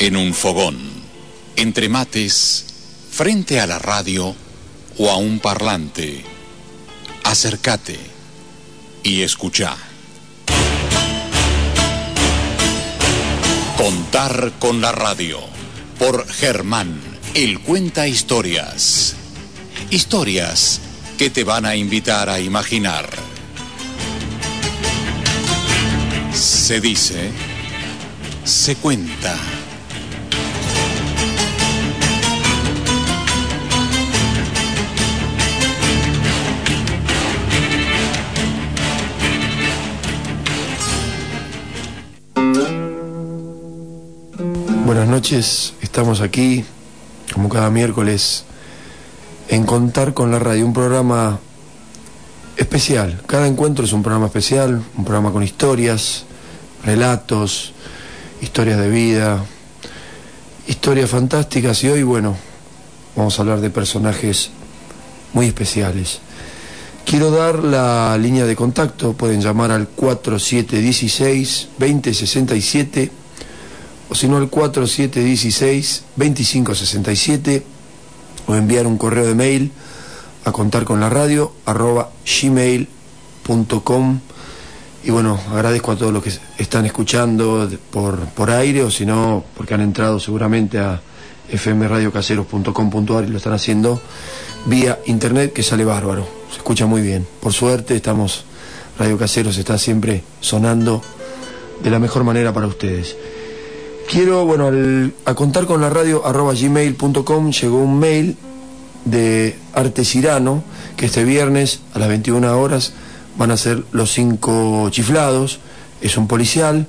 En un fogón, entre mates, frente a la radio o a un parlante, acércate y escucha. Contar con la radio por Germán, el cuenta historias. Historias que te van a invitar a imaginar. Se dice, se cuenta. Buenas noches, estamos aquí, como cada miércoles, en Contar con la Radio, un programa especial. Cada encuentro es un programa especial, un programa con historias, relatos, historias de vida, historias fantásticas. Y hoy, bueno, vamos a hablar de personajes muy especiales. Quiero dar la línea de contacto, pueden llamar al 4716-2067 o si no al 4716-2567 o enviar un correo de mail a contar con la radio arroba y bueno, agradezco a todos los que están escuchando por, por aire o si no, porque han entrado seguramente a fmradiocaseros.com.ar y lo están haciendo vía internet que sale bárbaro, se escucha muy bien. Por suerte estamos, Radio Caseros está siempre sonando de la mejor manera para ustedes. Quiero, bueno, al, a contar con la radio arroba gmail.com llegó un mail de Arte Cirano que este viernes a las 21 horas van a ser los cinco chiflados, es un policial,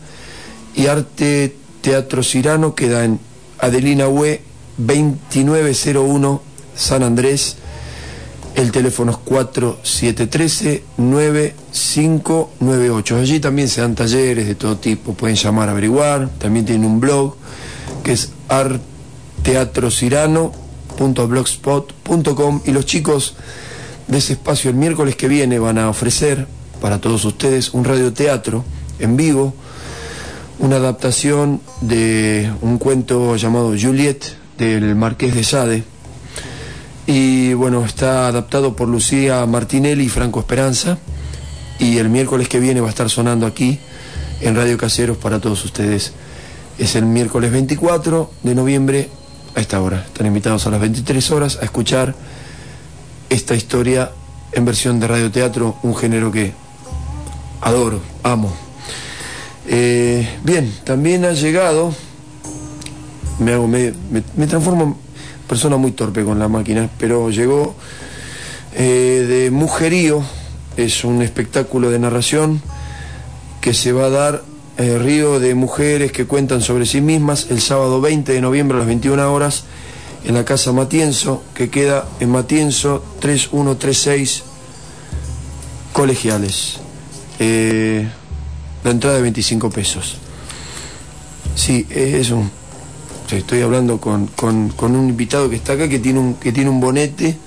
y Arte Teatro Cirano queda en Adelina Hue 2901 San Andrés, el teléfono es 4713-9598. Allí también se dan talleres de todo tipo, pueden llamar a averiguar. También tienen un blog que es arteatrocirano.blogspot.com y los chicos de ese espacio el miércoles que viene van a ofrecer para todos ustedes un radioteatro en vivo, una adaptación de un cuento llamado Juliet del Marqués de Sade y bueno, está adaptado por Lucía Martinelli y Franco Esperanza. Y el miércoles que viene va a estar sonando aquí en Radio Caseros para todos ustedes. Es el miércoles 24 de noviembre a esta hora. Están invitados a las 23 horas a escuchar esta historia en versión de radioteatro, un género que adoro, amo. Eh, bien, también ha llegado, me, hago, me, me, transformo persona muy torpe con la máquina, pero llegó eh, de Mujerío, es un espectáculo de narración que se va a dar eh, Río de Mujeres que cuentan sobre sí mismas el sábado 20 de noviembre a las 21 horas en la Casa Matienzo, que queda en Matienzo 3136 colegiales. Eh, la entrada de 25 pesos. Sí, es un estoy hablando con, un invitado que está acá que tiene un, que tiene un bonete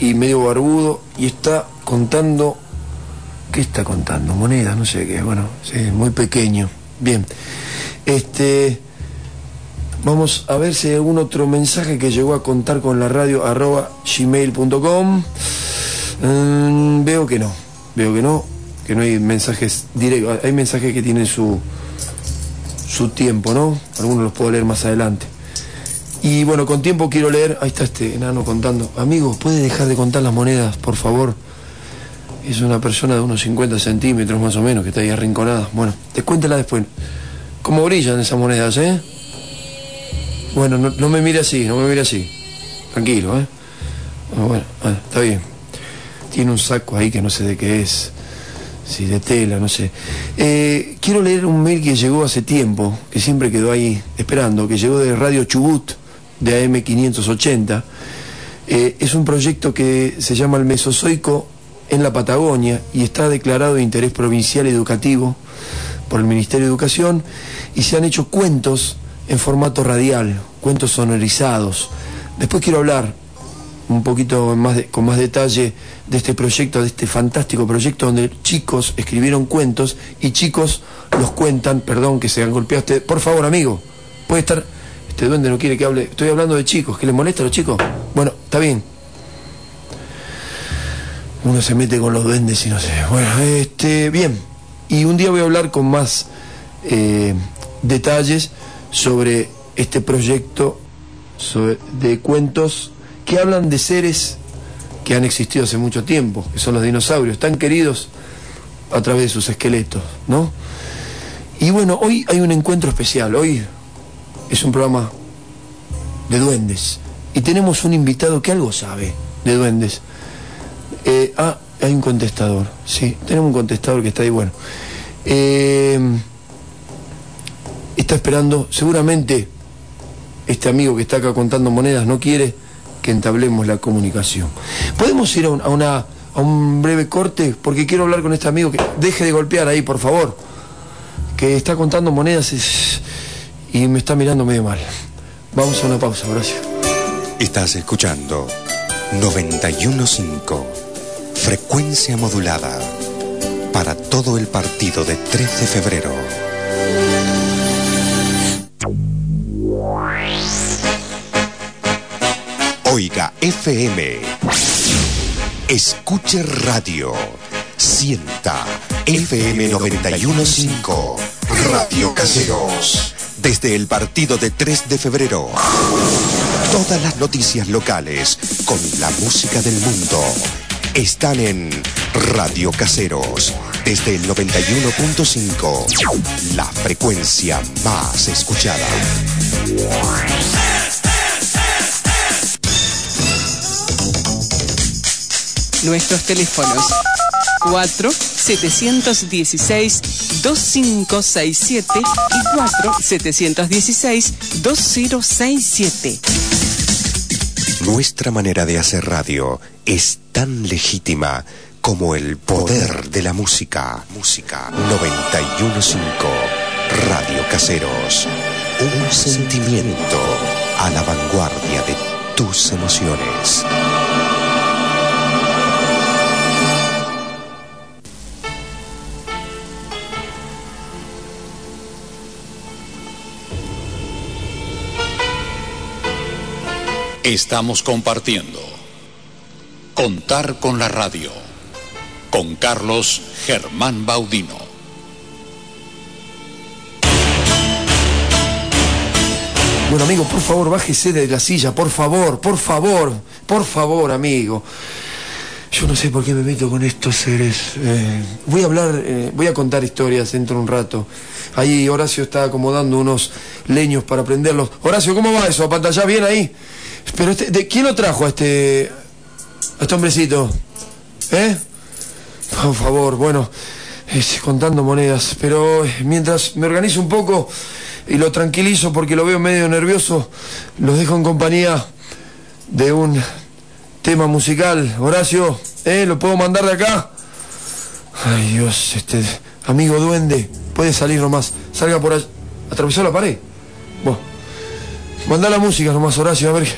y medio barbudo y está contando, ¿qué está contando? Monedas, no sé qué, bueno, sí, muy pequeño. Bien, este, vamos a ver si hay algún otro mensaje que llegó a contar con la radio arroba gmail.com. Mm, veo que no, veo que no, que no hay mensajes directos, hay mensajes que tienen su su tiempo, ¿no? Algunos los puedo leer más adelante. Y bueno, con tiempo quiero leer, ahí está este enano contando. Amigo, ¿puede dejar de contar las monedas, por favor? Es una persona de unos 50 centímetros más o menos que está ahí arrinconada. Bueno, descuéntela después. ¿Cómo brillan esas monedas, eh? Bueno, no, me mire así, no me mire así. Tranquilo, ¿eh? Bueno, bueno, está bien. Tiene un saco ahí que no sé de qué es. sí, de tela, no sé. Eh, quiero leer un mail que llegó hace tiempo, que siempre quedó ahí esperando, que llegó de Radio Chubut, de AM580. Eh, es un proyecto que se llama el Mesozoico en la Patagonia y está declarado de interés provincial educativo por el Ministerio de Educación y se han hecho cuentos en formato radial, cuentos sonorizados. Después quiero hablar un poquito más con más detalle de este proyecto, de este fantástico proyecto donde chicos escribieron cuentos y chicos los cuentan, perdón que se han golpeado ustedes. Por favor, amigo, puede estar, este duende no quiere que hable, estoy hablando de chicos, ¿que les molesta a los chicos? Bueno, está bien. Uno se mete con los duendes y no sé. Bueno, este, bien. Y un día voy a hablar con más eh, detalles sobre este proyecto de cuentos que hablan de seres que han existido hace mucho tiempo, que son los dinosaurios, tan queridos a través de sus esqueletos, ¿no? Y bueno, hoy hay un encuentro especial, hoy es un programa de duendes y tenemos un invitado que algo sabe de duendes. Eh, ah, hay un contestador, sí, tenemos un contestador que está ahí, bueno. Eh, está esperando, seguramente este amigo que está acá contando monedas no quiere que entablemos la comunicación. ¿Podemos ir a, una, un breve corte? Porque quiero hablar con este amigo que deje de golpear ahí, por favor. Que está contando monedas y me está mirando medio mal. Vamos a una pausa, Horacio. Estás escuchando 915, frecuencia modulada, para todo el partido de 3 de febrero. Oiga FM. Escuche radio. Sienta FM 915. Radio Caseros. Desde el partido de 3 de febrero. Todas las noticias locales con la música del mundo están en Radio Caseros. Desde el 91.5. La frecuencia más escuchada. Nuestros teléfonos 4 716 2567 y 4 716 2067. Nuestra manera de hacer radio es tan legítima como el poder de la música. Música 915 Radio Caseros. Un sentimiento a la vanguardia de tus emociones. Estamos compartiendo. Contar con la radio. Con Carlos Germán Baudino. Bueno, amigo, por favor, bájese de la silla, por favor, por favor, por favor, amigo. Yo no sé por qué me meto con estos seres. Eh, voy a hablar, eh, voy a contar historias dentro de un rato. Ahí Horacio está acomodando unos leños para prenderlos. Horacio, ¿cómo va eso? ¿Pantalla bien ahí? Pero este, ¿de quién lo trajo a este, a este hombrecito? ¿Eh? Por favor, bueno, contando monedas. Pero eh, mientras me organizo un poco y lo tranquilizo porque lo veo medio nervioso, los dejo en compañía de un tema musical. Horacio, ¿eh? ¿Lo puedo mandar de acá? Ay Dios, este amigo duende, puede salir nomás. Salga por allá. ¿Atravesó la pared? Bueno, manda la música nomás, Horacio, a ver.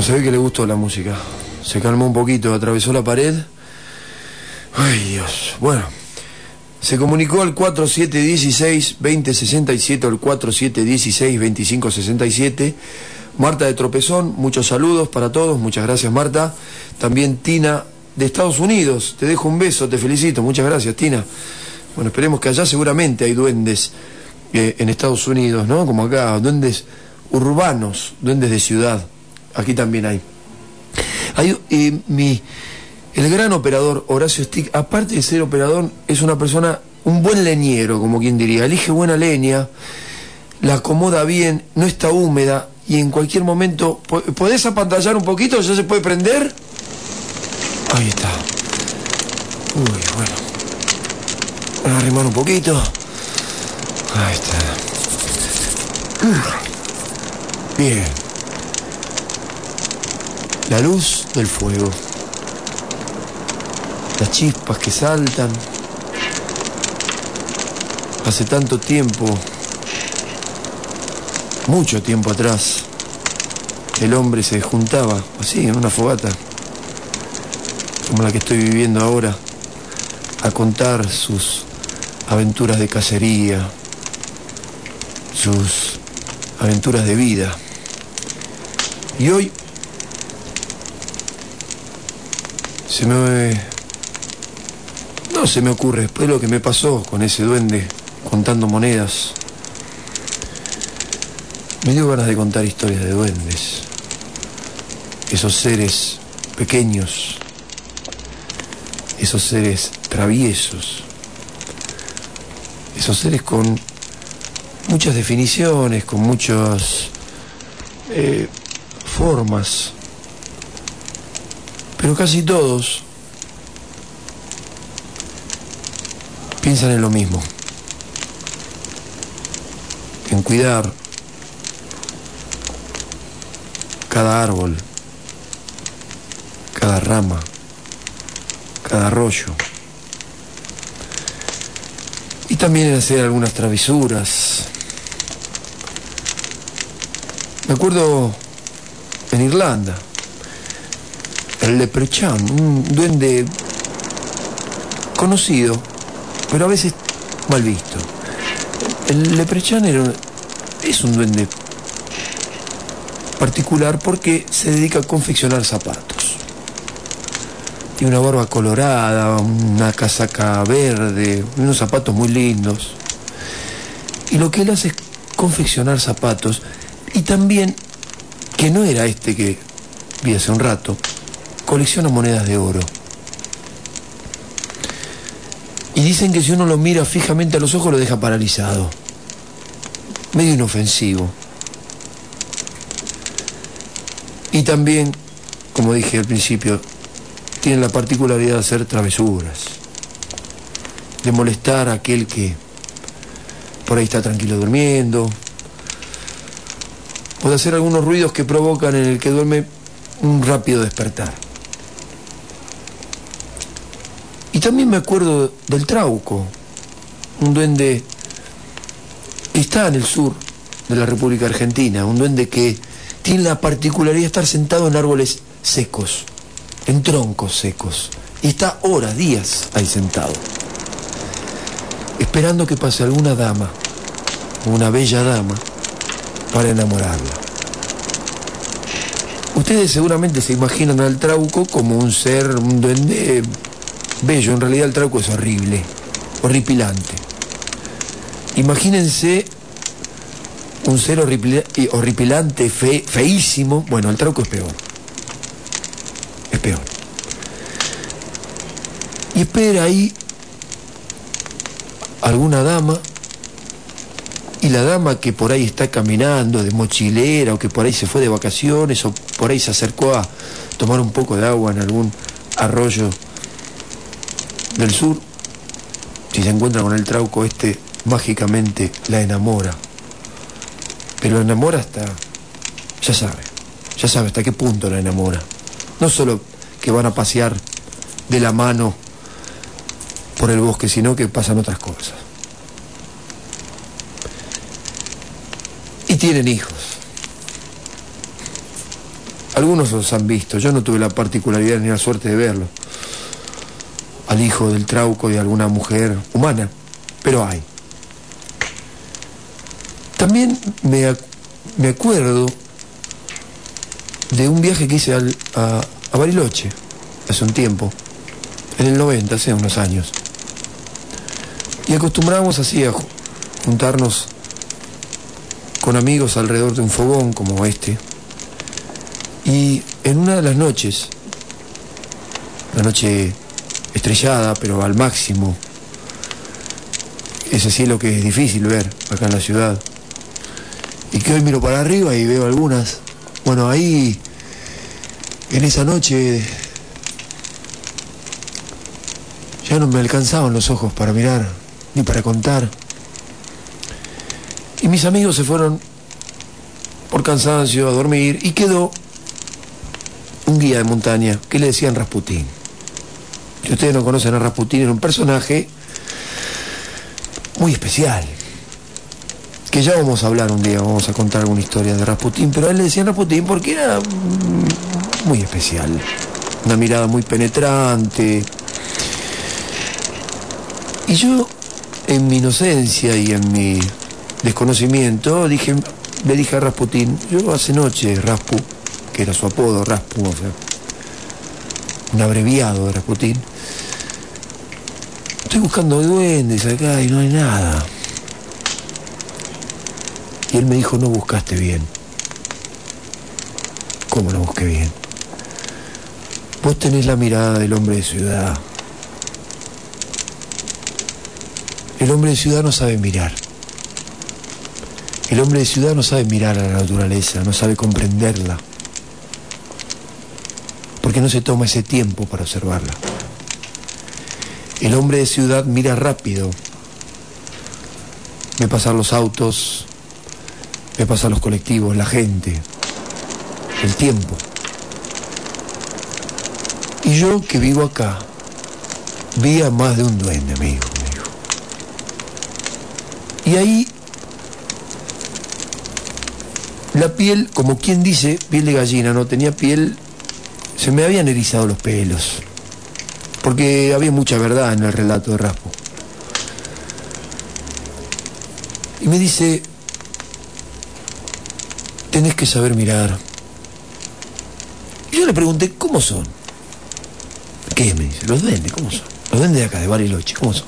Bueno, se ve que le gustó la música. Se calmó un poquito, atravesó la pared. Ay, Dios. Bueno, se comunicó al 4716-2067 o al 4716-2567. Marta de Tropezón, muchos saludos para todos, muchas gracias Marta. También Tina de Estados Unidos, te dejo un beso, te felicito, muchas gracias Tina. Bueno, esperemos que allá seguramente hay duendes eh, en Estados Unidos, ¿no? Como acá, duendes urbanos, duendes de ciudad, aquí también hay. hay eh, mi, el gran operador Horacio Stick, aparte de ser operador, es una persona, un buen leñero, como quien diría, elige buena leña, la acomoda bien, no está húmeda y en cualquier momento, ¿podés apantallar un poquito? ¿Ya se puede prender? Ahí está. Uy, bueno. Voy a arrimar un poquito. Ahí está. Bien. La luz del fuego. Las chispas que saltan. Hace tanto tiempo, mucho tiempo atrás, el hombre se juntaba así en una fogata como la que estoy viviendo ahora, a contar sus aventuras de cacería, sus aventuras de vida. Y hoy se me... No se me ocurre, después de lo que me pasó con ese duende contando monedas, me dio ganas de contar historias de duendes, esos seres pequeños. Esos seres traviesos, esos seres con muchas definiciones, con muchas eh, formas, pero casi todos piensan en lo mismo, en cuidar cada árbol, cada rama, cada arroyo. Y también en hacer algunas travisuras. Me acuerdo en Irlanda, el Leprechaun, un duende conocido, pero a veces mal visto. El Leprechaun es un duende particular porque se dedica a confeccionar zapatos. Tiene una barba colorada, una casaca verde, unos zapatos muy lindos. Y lo que él hace es confeccionar zapatos. Y también, que no era este que vi hace un rato, colecciona monedas de oro. Y dicen que si uno lo mira fijamente a los ojos lo deja paralizado. Medio inofensivo. Y también, como dije al principio, tienen la particularidad de hacer travesuras, de molestar a aquel que por ahí está tranquilo durmiendo, o de hacer algunos ruidos que provocan en el que duerme un rápido despertar. Y también me acuerdo del trauco, un duende que está en el sur de la República Argentina, un duende que tiene la particularidad de estar sentado en árboles secos en troncos secos. Y está horas, días ahí sentado, esperando que pase alguna dama, una bella dama, para enamorarla. Ustedes seguramente se imaginan al trauco como un ser, un duende bello. En realidad el trauco es horrible, horripilante. Imagínense un ser horripilante, feísimo. Bueno, el trauco es peor peor. Y espera ahí alguna dama y la dama que por ahí está caminando de mochilera o que por ahí se fue de vacaciones o por ahí se acercó a tomar un poco de agua en algún arroyo del sur, si se encuentra con el trauco este, mágicamente la enamora. Pero la enamora hasta, ya sabe, ya sabe hasta qué punto la enamora. No solo que van a pasear de la mano por el bosque, sino que pasan otras cosas. Y tienen hijos. Algunos los han visto, yo no tuve la particularidad ni la suerte de verlo. Al hijo del trauco de alguna mujer humana, pero hay. También me, me acuerdo de un viaje que hice a, a Bariloche hace un tiempo, en el 90, hace unos años. Y acostumbrábamos así a juntarnos con amigos alrededor de un fogón como este. Y en una de las noches, la noche estrellada, pero al máximo, ese cielo que es difícil ver acá en la ciudad, y que hoy miro para arriba y veo algunas, bueno, ahí, en esa noche, ya no me alcanzaban los ojos para mirar, ni para contar. Y mis amigos se fueron por cansancio a dormir y quedó un guía de montaña que le decían Rasputín. Si ustedes no conocen a Rasputín, era un personaje muy especial. Que ya vamos a hablar un día, vamos a contar alguna historia de Rasputín, pero a él le decían Rasputín porque era muy especial. Una mirada muy penetrante. Y yo, en mi inocencia y en mi desconocimiento, dije, le dije a Rasputín, yo hace noche, Raspu, que era su apodo, Raspu, o sea, un abreviado de Rasputín, estoy buscando duendes acá y no hay nada. Y él me dijo, no buscaste bien. ¿Cómo no busqué bien? Vos tenés la mirada del hombre de ciudad. El hombre de ciudad no sabe mirar. El hombre de ciudad no sabe mirar a la naturaleza, no sabe comprenderla. Porque no se toma ese tiempo para observarla. El hombre de ciudad mira rápido. Ve pasar los autos, ve pasar los colectivos, la gente, el tiempo. Y yo que vivo acá, vi a más de un duende, amigo. Y ahí la piel, como quien dice, piel de gallina, no tenía piel, se me habían erizado los pelos, porque había mucha verdad en el relato de Raspo. Y me dice, tenés que saber mirar. Y yo le pregunté, ¿cómo son? ¿Qué? Me dice, los duendes, ¿cómo son? Los duendes de acá, de Bariloche, ¿cómo son?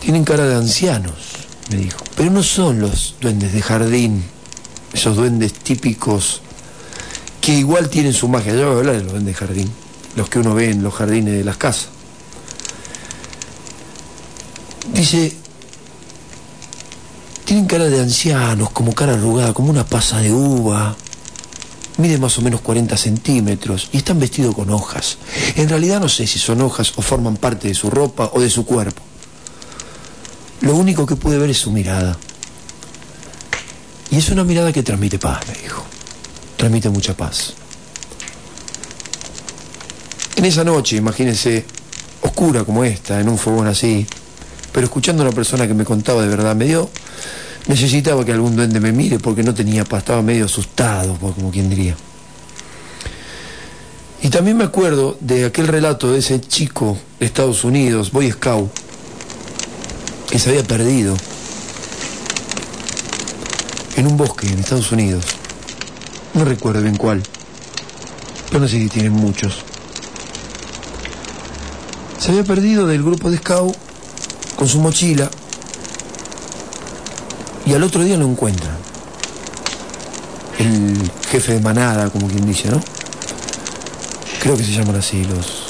Tienen cara de ancianos, me dijo. Pero no son los duendes de jardín, esos duendes típicos que igual tienen su magia. Yo voy a hablar de los duendes de jardín, los que uno ve en los jardines de las casas. Dice, tienen cara de ancianos, como cara arrugada, como una pasa de uva. Mide más o menos 40 centímetros y están vestidos con hojas. En realidad no sé si son hojas o forman parte de su ropa o de su cuerpo. Lo único que pude ver es su mirada. Y es una mirada que transmite paz, me dijo. Transmite mucha paz. En esa noche, imagínense, oscura como esta, en un fogón así, pero escuchando a una persona que me contaba de verdad, me dio, necesitaba que algún duende me mire porque no tenía paz, estaba medio asustado, como quien diría. Y también me acuerdo de aquel relato de ese chico de Estados Unidos, Boy Scout, que se había perdido en un bosque en Estados Unidos. No recuerdo bien cuál, pero no sé si tienen muchos. Se había perdido del grupo de Scout con su mochila y al otro día lo encuentran. El jefe de manada, como quien dice, ¿no? Creo que se llaman así los,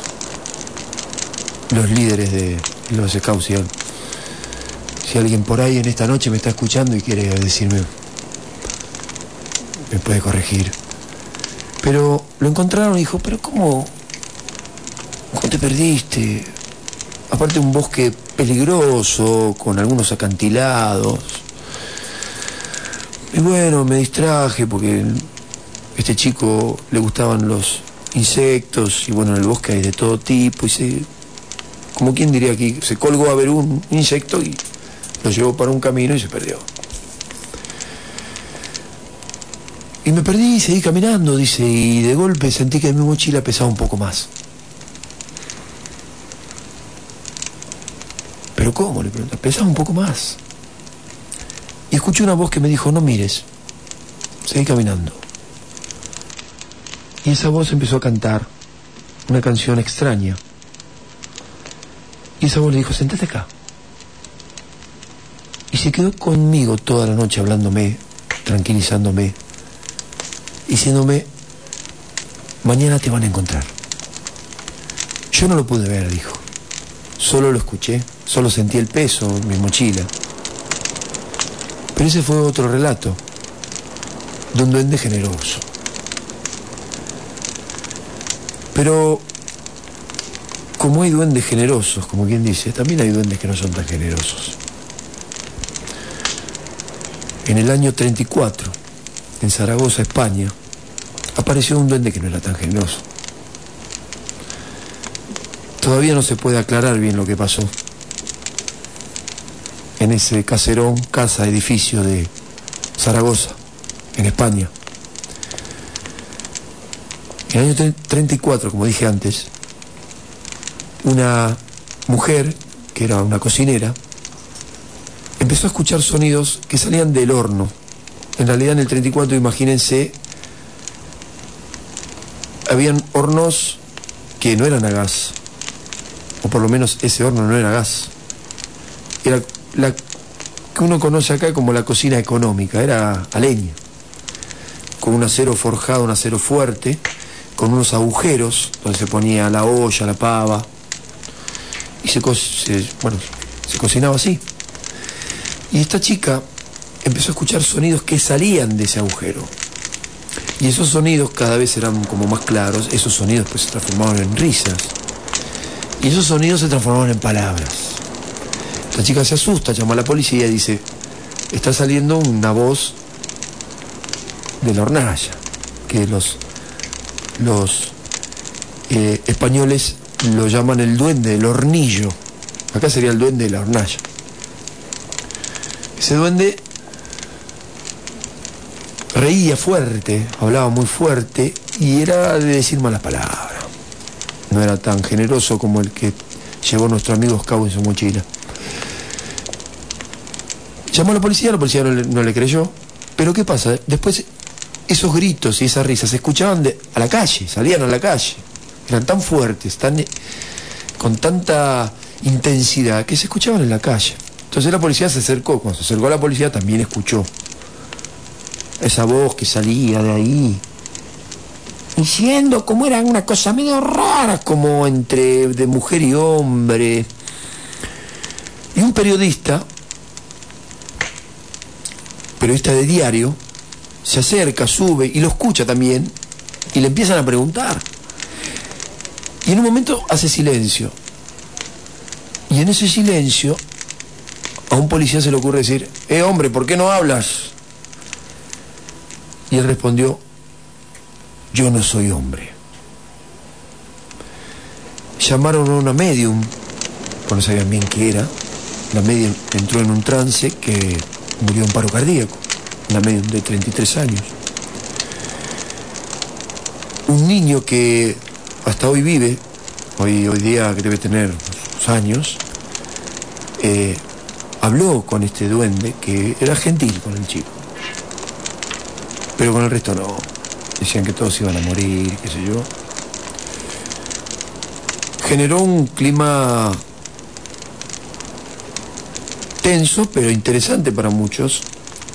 los líderes de los Scouts. Si, si alguien por ahí en esta noche me está escuchando y quiere decirme, me puede corregir. Pero lo encontraron y dijo, pero ¿cómo, cómo te perdiste? Aparte un bosque peligroso, con algunos acantilados. Y bueno, me distraje porque a este chico le gustaban los insectos y bueno, en el bosque hay de todo tipo y se, como quien diría aquí, se colgó a ver un insecto y lo llevó para un camino y se perdió. Y me perdí y seguí caminando, dice, y de golpe sentí que mi mochila pesaba un poco más. ¿Pero cómo? Le pregunté. Pesaba un poco más. Y escuché una voz que me dijo, no mires, seguí caminando. Y esa voz empezó a cantar una canción extraña. Y esa voz le dijo, sentate acá. Y se quedó conmigo toda la noche hablándome, tranquilizándome, diciéndome, mañana te van a encontrar. Yo no lo pude ver, dijo. Solo lo escuché, solo sentí el peso en mi mochila. Pero ese fue otro relato, de un duende generoso. Pero como hay duendes generosos, como quien dice, también hay duendes que no son tan generosos. En el año 34, en Zaragoza, España, apareció un duende que no era tan generoso. Todavía no se puede aclarar bien lo que pasó en ese caserón, casa, edificio de Zaragoza, en España. En el año 34, como dije antes, una mujer, que era una cocinera, empezó a escuchar sonidos que salían del horno. En realidad en el 34, imagínense, habían hornos que no eran a gas, o por lo menos ese horno no era gas. Era la que uno conoce acá como la cocina económica, era a leña, con un acero forjado, un acero fuerte, con unos agujeros donde se ponía la olla, la pava, y se, se cocinaba así. Y esta chica empezó a escuchar sonidos que salían de ese agujero. Y esos sonidos cada vez eran como más claros, esos sonidos pues se transformaban en risas. Y esos sonidos se transformaban en palabras. La chica se asusta, llama a la policía y dice, está saliendo una voz de la hornalla, que los, los eh, españoles lo llaman el duende, el hornillo. Acá sería el duende de la hornalla. Ese duende reía fuerte, hablaba muy fuerte y era de decir malas palabras. No era tan generoso como el que llevó nuestro amigo Scavo en su mochila. Llamó a la policía, la policía no le, creyó. Pero ¿qué pasa? Después esos gritos y esas risas se escuchaban de, a la calle, salían a la calle. Eran tan fuertes, tan, con tanta intensidad que se escuchaban en la calle. Entonces la policía se acercó. Cuando se acercó a la policía también escuchó esa voz que salía de ahí, diciendo como era una cosa medio rara, como entre de mujer y hombre. Y un periodista, periodista de diario, se acerca, sube y lo escucha también y le empiezan a preguntar. Y en un momento hace silencio. Y en ese silencio a un policía se le ocurre decir, eh hombre, ¿por qué no hablas? Y él respondió, yo no soy hombre. Llamaron a una medium, pues no sabían bien qué era. La medium entró en un trance que murió en paro cardíaco, una medium de 33 años. Un niño que hasta hoy vive, hoy, hoy día que debe tener años, eh, habló con este duende que era gentil con el chico. Pero con el resto no. Decían que todos iban a morir, qué sé yo. Generó un clima tenso, pero interesante para muchos.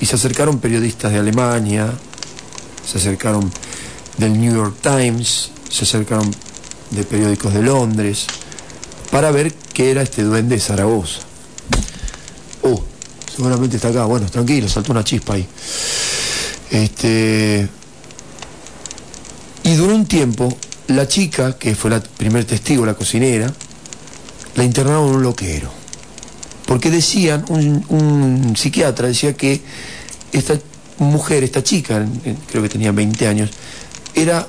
Y se acercaron periodistas de Alemania, se acercaron del New York Times, se acercaron de periódicos de Londres, para ver qué era este duende de Zaragoza. Oh, seguramente está acá. Bueno, tranquilo, saltó una chispa ahí. Este, y duró un tiempo, la chica, que fue la primer testigo, la cocinera, la internaron en un loquero. Porque decían, un, psiquiatra decía que esta mujer, esta chica, creo que tenía 20 años, era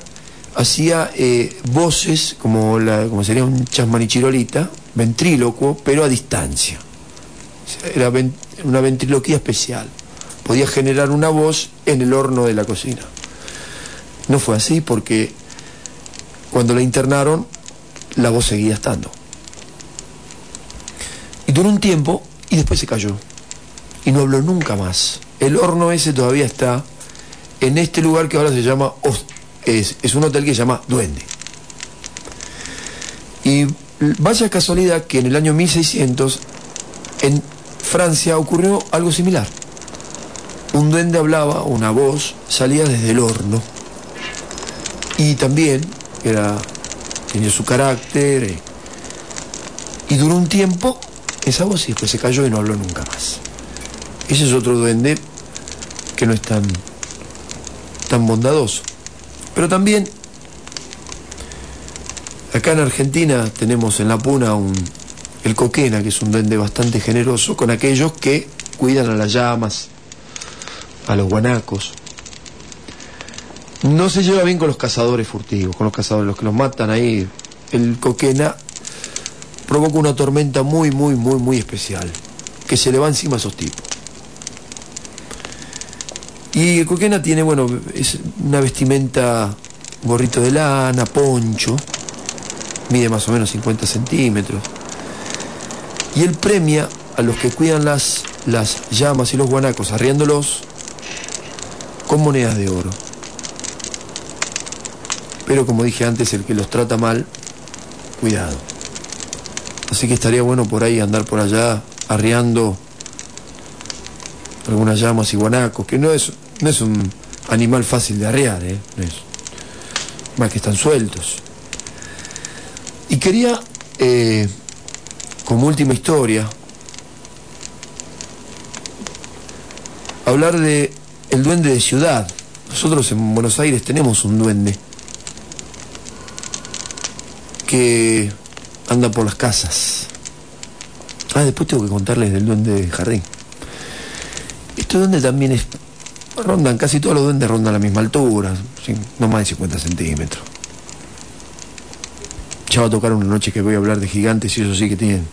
hacía eh, voces como, la, como sería un chasmanichirolita, ventrílocuo, pero a distancia. Era una ventriloquía especial podía generar una voz en el horno de la cocina. no fue así porque cuando la internaron, la voz seguía estando. Y duró un tiempo y después se cayó. Y no habló nunca más. El horno ese todavía está en este lugar que ahora se llama, es, es un hotel que se llama Duende. Y vaya casualidad que en el año 1600 en Francia ocurrió algo similar. Un duende hablaba, una voz salía desde el horno. Y también era, tenía su carácter. Eh, y duró un tiempo esa voz y después se cayó y no habló nunca más. Ese es otro duende que no es tan, tan bondadoso. Pero también acá en Argentina tenemos en la puna un, el coquena, que es un duende bastante generoso con aquellos que cuidan a las llamas, a los guanacos. No se lleva bien con los cazadores furtivos, con los cazadores, los que los matan ahí. El coquena provoca una tormenta muy, muy, muy, muy especial, que se le va encima a esos tipos. Y el coquena tiene, bueno, es una vestimenta, gorrito de lana, poncho, mide más o menos 50 centímetros. Y él premia a los que cuidan las, las llamas y los guanacos, arriándolos con monedas de oro. Pero como dije antes, el que los trata mal, cuidado. Así que estaría bueno por ahí andar por allá arriando algunas llamas y guanacos, que no es, no es un animal fácil de arrear, ¿eh? más que están sueltos. Y quería, eh, como última historia, hablar de el duende de ciudad. Nosotros en Buenos Aires tenemos un duende que anda por las casas. Ah, después tengo que contarles del duende de jardín. Este duende también es. Rondan, casi todos los duendes rondan a la misma altura, no más de 50 centímetros. Ya va a tocar una noche que voy a hablar de gigantes y eso sí que tienen.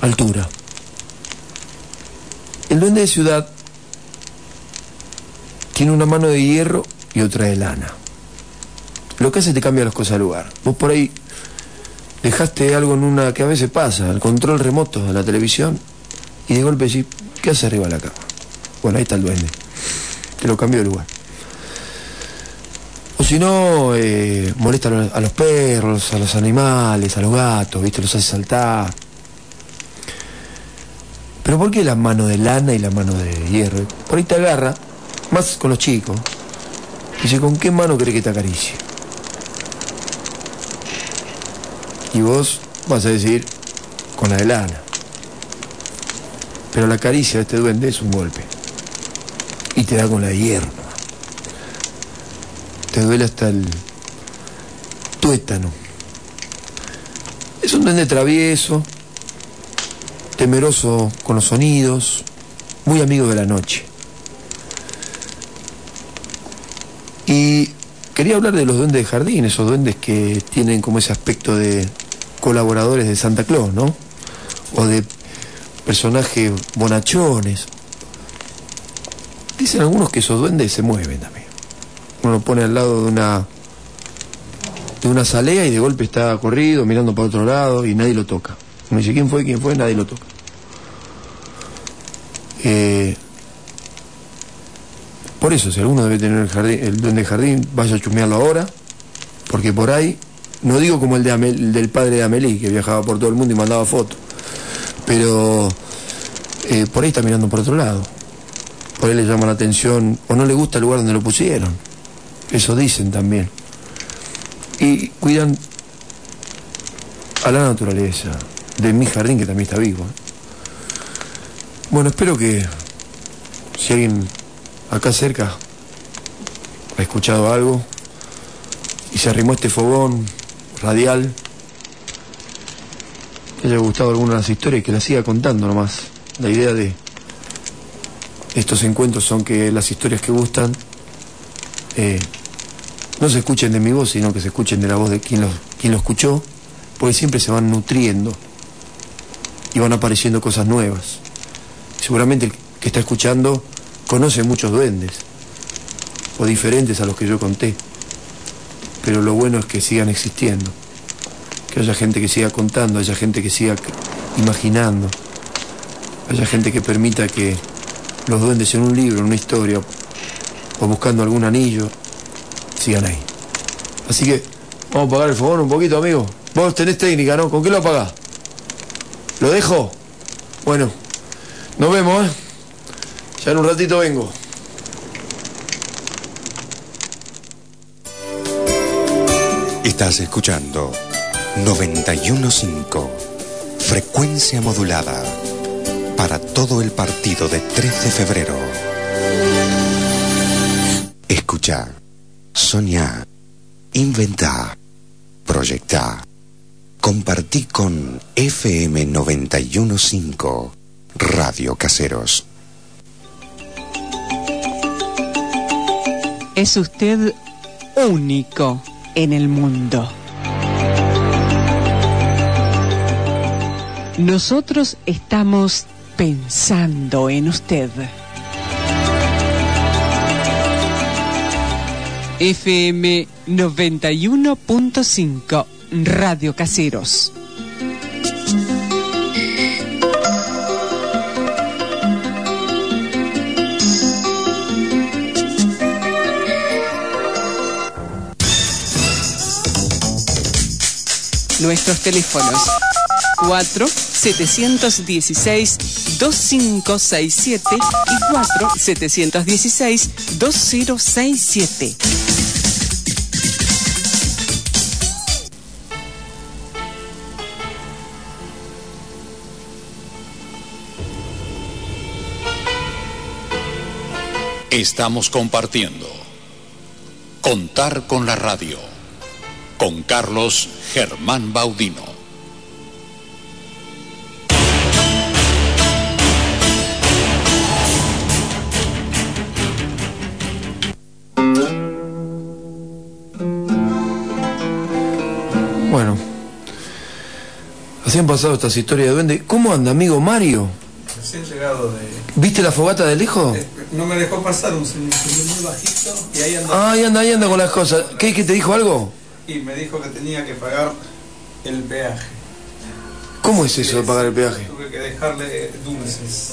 Altura. El duende de ciudad tiene una mano de hierro y otra de lana. Lo que hace te cambia las cosas de lugar. Vos por ahí dejaste algo en una que a veces pasa, el control remoto de la televisión, y de golpe decís, ¿qué hace arriba de la cama? Bueno, ahí está el duende. Te lo cambió de lugar. O si no, eh, molesta a los perros, a los animales, a los gatos, ¿viste? Los hace saltar. Pero ¿por qué la mano de lana y la mano de hierro? Por ahí te agarra, más con los chicos. Dice, ¿con qué mano cree que te acaricie? Y vos vas a decir, con la de lana. Pero la caricia de este duende es un golpe. Y te da con la de hierro. Te duele hasta el tuétano. Es un duende travieso, temeroso con los sonidos, muy amigo de la noche. Y quería hablar de los duendes de jardín, esos duendes que tienen como ese aspecto de colaboradores de Santa Claus, ¿no? O de personajes bonachones. Dicen algunos que esos duendes se mueven también. Uno lo pone al lado de una de una salea y de golpe está corrido, mirando para otro lado y nadie lo toca. Uno dice, ¿quién fue? ¿Quién fue? Nadie lo toca. Eh, por eso, si alguno debe tener el, jardín, el duende jardín, vaya a chumearlo ahora, porque por ahí, no digo como el, de del padre de Amelie, que viajaba por todo el mundo y mandaba fotos, pero eh, por ahí está mirando por otro lado. Por ahí le llama la atención, o no le gusta el lugar donde lo pusieron. Eso dicen también. Y cuidan a la naturaleza, de mi jardín que también está vivo. ¿eh? Bueno, espero que si alguien acá cerca ha escuchado algo y se arrimó este fogón radial, que haya gustado alguna de las historias y que la siga contando nomás. La idea de estos encuentros son que las historias que gustan eh, no se escuchen de mi voz, sino que se escuchen de la voz de quien lo, quien lo escuchó, porque siempre se van nutriendo y van apareciendo cosas nuevas. Seguramente el que está escuchando conoce muchos duendes o diferentes a los que yo conté. Pero lo bueno es que sigan existiendo, que haya gente que siga contando, haya gente que siga imaginando, haya gente que permita que los duendes en un libro, en una historia, o buscando algún anillo, sigan ahí. Así que vamos a apagar el fogón un poquito, amigo. Vos tenés técnica, ¿no? ¿Con qué lo apagás? ¿Lo dejo? Bueno, nos vemos, ¿eh? Ya en un ratito vengo. Estás escuchando 915, frecuencia modulada, para todo el partido de 3 de febrero. Escucha, soñá, inventá, proyectá. Compartí con FM 915, Radio Caseros. Es usted único en el mundo. Nosotros estamos pensando en usted. FM 91.5 Radio Caseros. Nuestros teléfonos 4 716 2567 y 4 716 2067. Estamos compartiendo. Contar con la radio. Con Carlos Germán Baudino. Bueno, así han pasado estas historias de duende. ¿Cómo anda, amigo Mario? Recién llegado de... ¿Viste la fogata del hijo? Eh, No me dejó pasar un señor muy bajito y ahí anda. Ah, ahí anda, ahí anda con las cosas. ¿Qué, qué te dijo algo? Y me dijo que tenía que pagar el peaje. ¿Cómo es eso de pagar el peaje? Tuve que dejarle dulces.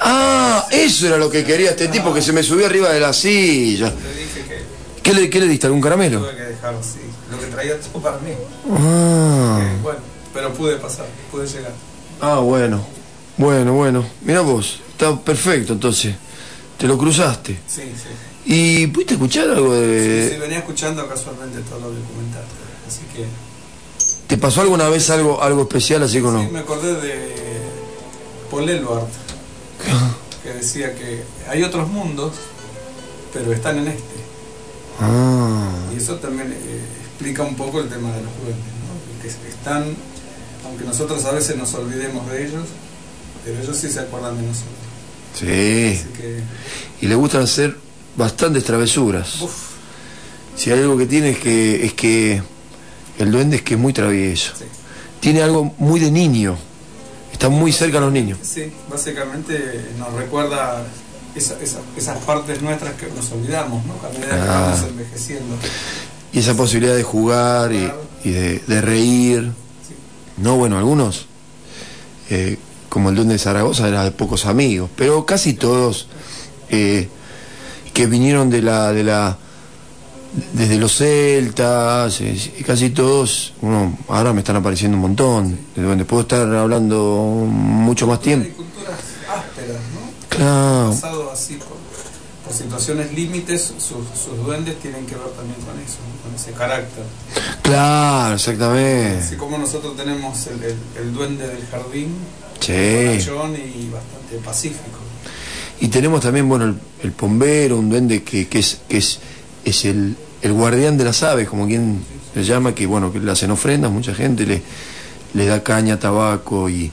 Ah, eso era lo que quería este tipo que se me subió arriba de la silla. Le dije que ¿Qué le, qué le diste? ¿Algún caramelo? tuve que dejar, sí, lo que traía todo para mí. Ah, Eh, bueno, pero pude pasar, pude llegar. ah, bueno. Bueno, bueno. Mira vos, está perfecto entonces. Te lo cruzaste. Sí, sí. ¿Y pudiste escuchar algo de...? sí, venía escuchando casualmente todo lo documental. Así que ¿Te pasó alguna vez algo algo especial así con sí, los- me acordé de Paul Eluard, que decía que hay otros mundos, pero están en este. Ah, Y eso también eh, explica un poco el tema de los duendes, ¿no? que están, aunque nosotros a veces nos olvidemos de ellos, pero ellos sí se acuerdan de nosotros. sí. Así que, Y le gustan hacer bastantes travesuras. Si hay algo que tiene es que es que el duende es que es muy travieso. sí. Tiene algo muy de niño. Está muy cerca a los niños. Sí, básicamente nos recuerda esa- esa- esas partes nuestras que nos olvidamos, ¿no? A medida que Ah. envejeciendo. Y esa posibilidad de jugar y, y de, de reír. Sí. No, bueno, algunos, eh, como el duende de Zaragoza, era de pocos amigos, pero casi todos eh, que vinieron de la, de la, desde los celtas, eh, casi todos, uno, ahora me están apareciendo un montón, de duendes. Puedo estar hablando mucho más tiempo. culturas ásperas, ¿no? Claro, Pasado así por, por situaciones límites, sus, sus duendes tienen que ver también con eso, ¿no? con ese carácter. claro, exactamente. Así como nosotros tenemos el, el- el duende del jardín, Sí. y bastante pacífico. Y tenemos también, bueno, el, el pombero, un duende que, que es, que es, es el, el guardián de las aves, como quien le llama, que bueno, que le hacen ofrendas, mucha gente le, le da caña, tabaco y,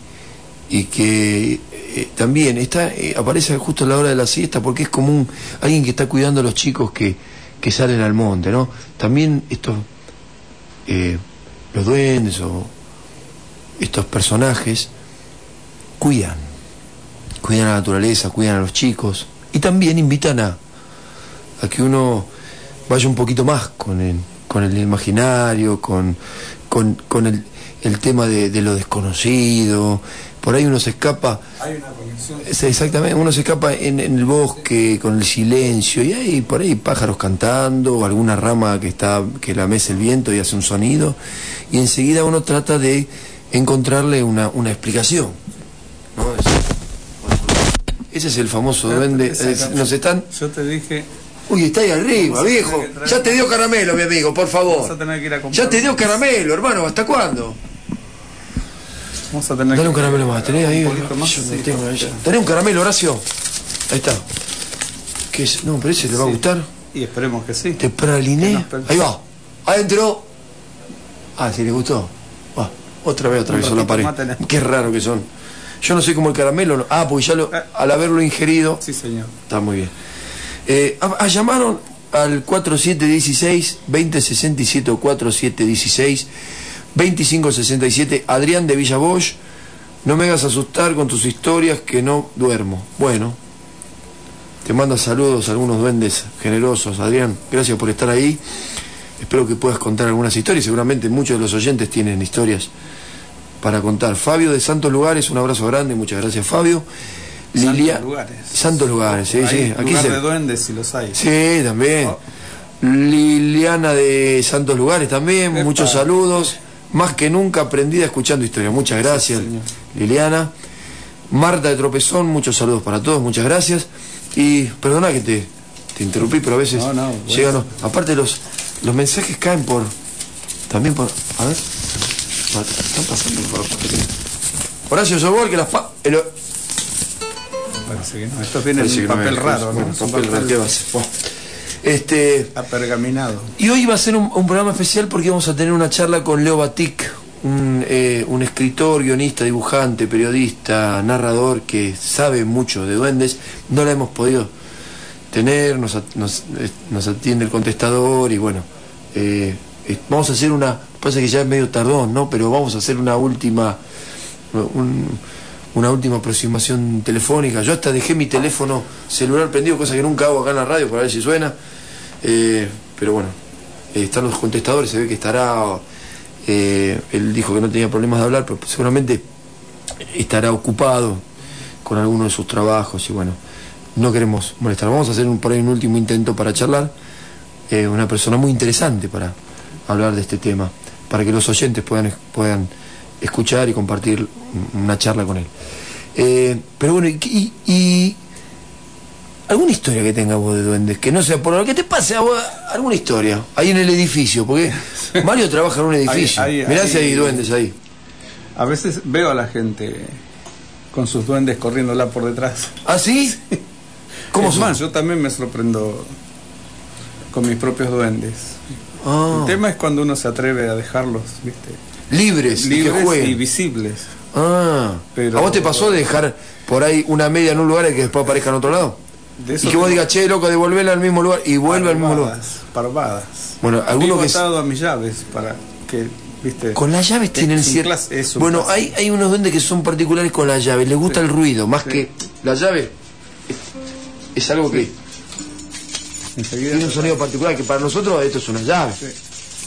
y que eh, también está, eh, aparece justo a la hora de la siesta porque es como alguien que está cuidando a los chicos que, que salen al monte, ¿no? También estos, eh, los duendes o estos personajes cuidan cuidan a la naturaleza, cuidan a los chicos y también invitan a, a que uno vaya un poquito más con el, con el imaginario, con, con, con el, el tema de, de lo desconocido. Por ahí uno se escapa. Hay una conexión. Exactamente, uno se escapa en, en el bosque con el silencio y hay por ahí pájaros cantando o alguna rama que está que la mece el viento y hace un sonido y enseguida uno trata de encontrarle una, una explicación. ¿no? Es- ese es el famoso duende. Es- nos están. Yo te dije, Uy, está ahí arriba, viejo. Ya te dio caramelo, mi amigo, por vamos a favor. tener que ir a comprar. Ya te dio caramelo, hermano. ¿Hasta cuándo? Vamos a tener Dale que- un caramelo más, tenés ahí. Un más, Yo no sí, tengo porque- ahí. Tenés un caramelo, Horacio. Ahí está. ¿Qué es? No, pero ese le va a Sí. gustar. Y esperemos que sí. Te praliné. Ahí va. Adentro. Ah, si le gustó. Va. Otra vez atravesó la pared. Qué raro que son. Yo no sé cómo el caramelo. no- Ah, porque ya lo, Eh. al haberlo ingerido. Sí, señor. Está muy bien. Eh, ah, ah, llamaron al 4716-2067 o 4716-2567 Adrián de Villa Bosch. No me hagas asustar con tus historias que no duermo. Bueno, te manda saludos a algunos duendes generosos. Adrián, gracias por estar ahí. Espero que puedas contar algunas historias. Seguramente muchos de los oyentes tienen historias para contar. Fabio de Santos Lugares, un abrazo grande. Muchas gracias, Fabio. Lilia- Santos lugares. Santos Lugares, sí, sí. Aquí lugar se... de duendes si los hay. Sí, también. Oh. Liliana de Santos Lugares también, Epa. muchos saludos. Más que nunca aprendida escuchando historias. Muchas gracias. Liliana. Marta de Tropezón, muchos saludos para todos, muchas gracias. Y perdona que te, te interrumpí, pero a veces No, no, bueno. llegan aparte los, los mensajes caen por también por a ver están pasando por Horacio Sobol que las pa- el- Parece que no. Estos vienen parece en no papel raro, ¿qué va a ser? Bueno, Este apergaminado. Y hoy va a ser un, un programa especial porque vamos a tener una charla con Leo Batik, un, eh, un escritor, guionista, dibujante, periodista, narrador que sabe mucho de duendes. No la hemos podido tener, nos, nos, eh, nos atiende el contestador y bueno, eh, vamos a hacer una, pasa que ya es medio tardón, ¿no? Pero vamos a hacer una última, un- una última aproximación telefónica. Yo hasta dejé mi teléfono celular prendido, cosa que nunca hago acá en la radio para ver si suena. Eh, pero bueno, eh, están los contestadores, se ve que estará. eh, él dijo que no tenía problemas de hablar, pero seguramente estará ocupado con alguno de sus trabajos y bueno, no queremos molestar. Vamos a hacer un, por ahí un último intento para charlar. Eh, una persona muy interesante para hablar de este tema, para que los oyentes puedan, puedan escuchar y compartir una charla con él. Eh, pero bueno, y, alguna historia que tenga vos de duendes, que no sea por lo que te pase a vos, alguna historia, ahí en el edificio, porque Mario trabaja en un edificio. Ahí- ahí- Mirá si hay duendes ahí. A veces veo a la gente con sus duendes corriéndola por detrás. ¿Ah, sí? ¿Cómo es son? más, yo también me sorprendo con mis propios duendes. Ah, El tema es cuando uno se atreve a dejarlos, ¿viste? libres, que Libres y visibles. Ah, Pero- ¿a vos te pasó de dejar por ahí una media en un lugar y que después aparezca en otro lado? De Y que vos digas, che, loco, devolverla al mismo lugar y vuelve al mismo lugar. parvadas. Bueno, alguno que es- a mis llaves para que, ¿viste? Con las llaves tienen cierto. Bueno, hay, hay unos duendes que son particulares con las llaves, les gusta el ruido, más Sí. que la llave. Es, es algo que Enseguida tiene un sonido particular, que para nosotros esto es una llave. Sí.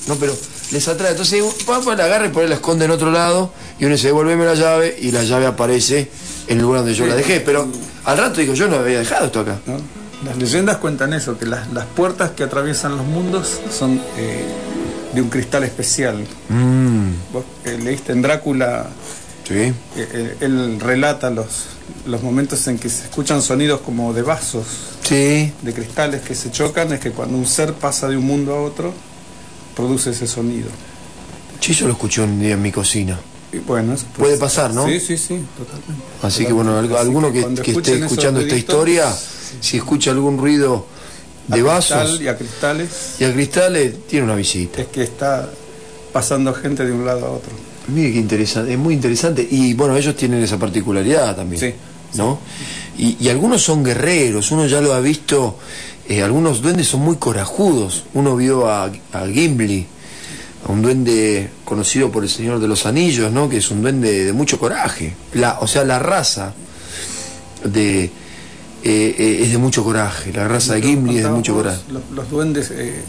No, pero les atrae. Entonces, papá la agarra y por ahí la esconde en otro lado, y uno dice, devuélveme la llave, y la llave aparece en el lugar donde yo Sí. la dejé. Pero al rato digo, yo no había dejado esto acá. ¿no? Las leyendas cuentan eso, que las, las puertas que atraviesan los mundos son eh, de un cristal especial. Mm, Vos eh, leíste en Drácula, sí. eh, eh, él relata los, los momentos en que se escuchan sonidos como de vasos, Sí. de cristales que se chocan, es que cuando un ser pasa de un mundo a otro, produce ese sonido. Sí, yo lo escuché un día en mi cocina. Y bueno, eso Puede pasar, ¿no? Sí, sí, sí, totalmente. Así que bueno, algo- Así alguno que, esté escuchando esta historia, si escucha algún ruido de a vasos y a cristales, y a cristales, tiene una visita. es que está pasando gente de un lado a otro. Mire qué interesante, es muy interesante. Y bueno, ellos tienen esa particularidad también. Sí. ¿No? Y, y algunos son guerreros, uno ya lo ha visto, eh, algunos duendes son muy corajudos. Uno vio a, a Gimli, a un duende conocido por el Señor de los Anillos, ¿no? Que es un duende de mucho coraje. La, o sea, la raza de eh, eh, es de mucho coraje. La raza de Gimli es de mucho coraje. Los, los duendes, eh,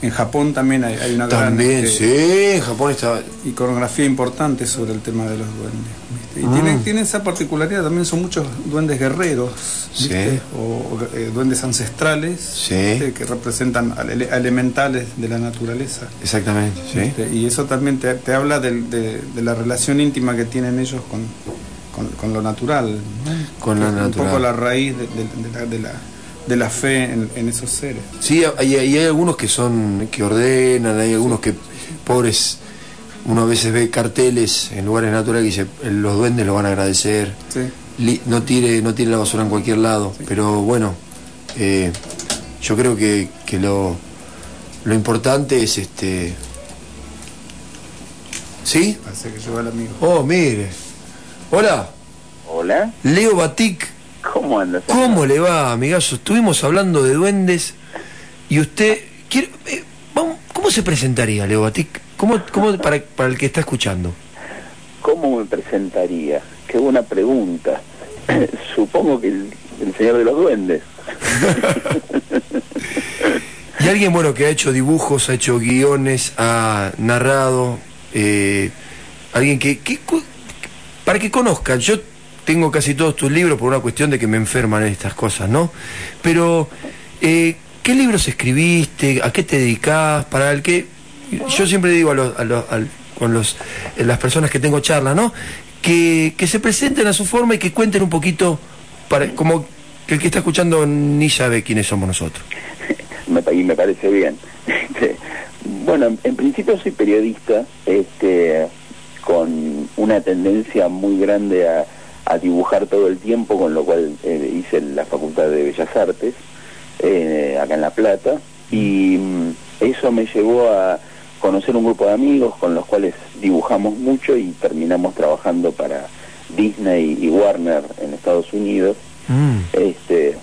en Japón también hay, hay una gran También, este, sí, en Japón está... iconografía importante sobre el tema de los duendes. ¿viste? Y Ah. tienen, tienen esa particularidad, también son muchos duendes guerreros, ¿viste? Sí. o eh, duendes ancestrales, Sí. ¿viste? que representan ale- elementales de la naturaleza. Exactamente, sí. Y eso también te, te habla del- de, de la relación íntima que tienen ellos con, con, con lo natural. ¿no? Con lo natural. Un poco la raíz de, de- de la, de, la, de la fe en, en esos seres. Sí, hay, hay, hay algunos que son que ordenan, hay algunos que pobres uno a veces ve carteles en lugares naturales que dice los duendes lo van a agradecer. Sí. Li- no tire no tire la basura en cualquier lado, pero bueno, eh, yo creo que, que lo lo importante es este ¿Sí? Parece que llegó el amigo. Oh, mire. Hola, Hola, Leo Batik. ¿Cómo andas? ¿Cómo le va, amigazo? Estuvimos hablando de duendes y usted... quiere- eh, ¿Cómo se presentaría, Leo Batik? ¿Cómo, cómo para, para el que está escuchando? ¿Cómo me presentaría? Qué buena pregunta. Supongo que el, el señor de los duendes. Y alguien, bueno, que ha hecho dibujos, ha hecho guiones, ha narrado, eh, alguien que, Para que conozcan, yo tengo casi todos tus libros por una cuestión de que me enferman estas cosas, ¿no? Pero, eh, ¿qué libros escribiste? ¿A qué te dedicás? Para el que... Yo siempre digo a, los, con los, eh, las personas que tengo charlas, ¿no? Que, que se presenten a su forma y que cuenten un poquito, para, como que el que está escuchando ni sabe quiénes somos nosotros. y me parece bien. Este, bueno, en, en principio soy periodista, este, con una tendencia muy grande a, a dibujar todo el tiempo, con lo cual eh, hice la Facultad de Bellas Artes, eh, acá en La Plata, y mm, eso me llevó a conocer un grupo de amigos con los cuales dibujamos mucho y terminamos trabajando para Disney y Warner en Estados Unidos Mm. este,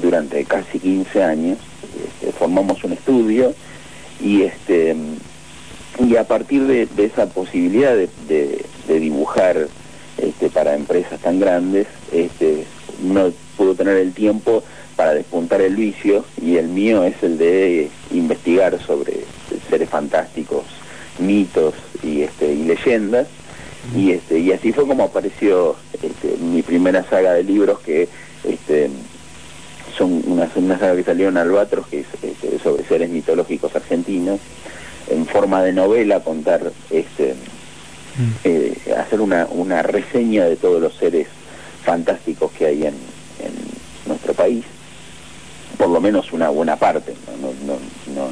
durante casi 15 años. Este, formamos un estudio y este y a partir de, de esa posibilidad de, de- de dibujar este, para empresas tan grandes, este, no pudo tener el tiempo para despuntar el vicio y el mío es el de investigar sobre seres fantásticos, mitos y, este, y leyendas. Y este y así fue como apareció este, mi primera saga de libros que este son una, una saga que salió en Albatros que es este, sobre seres mitológicos argentinos en forma de novela contar este eh, hacer una, una reseña de todos los seres fantásticos que hay en, en nuestro país. Por lo menos una buena parte no no no, no,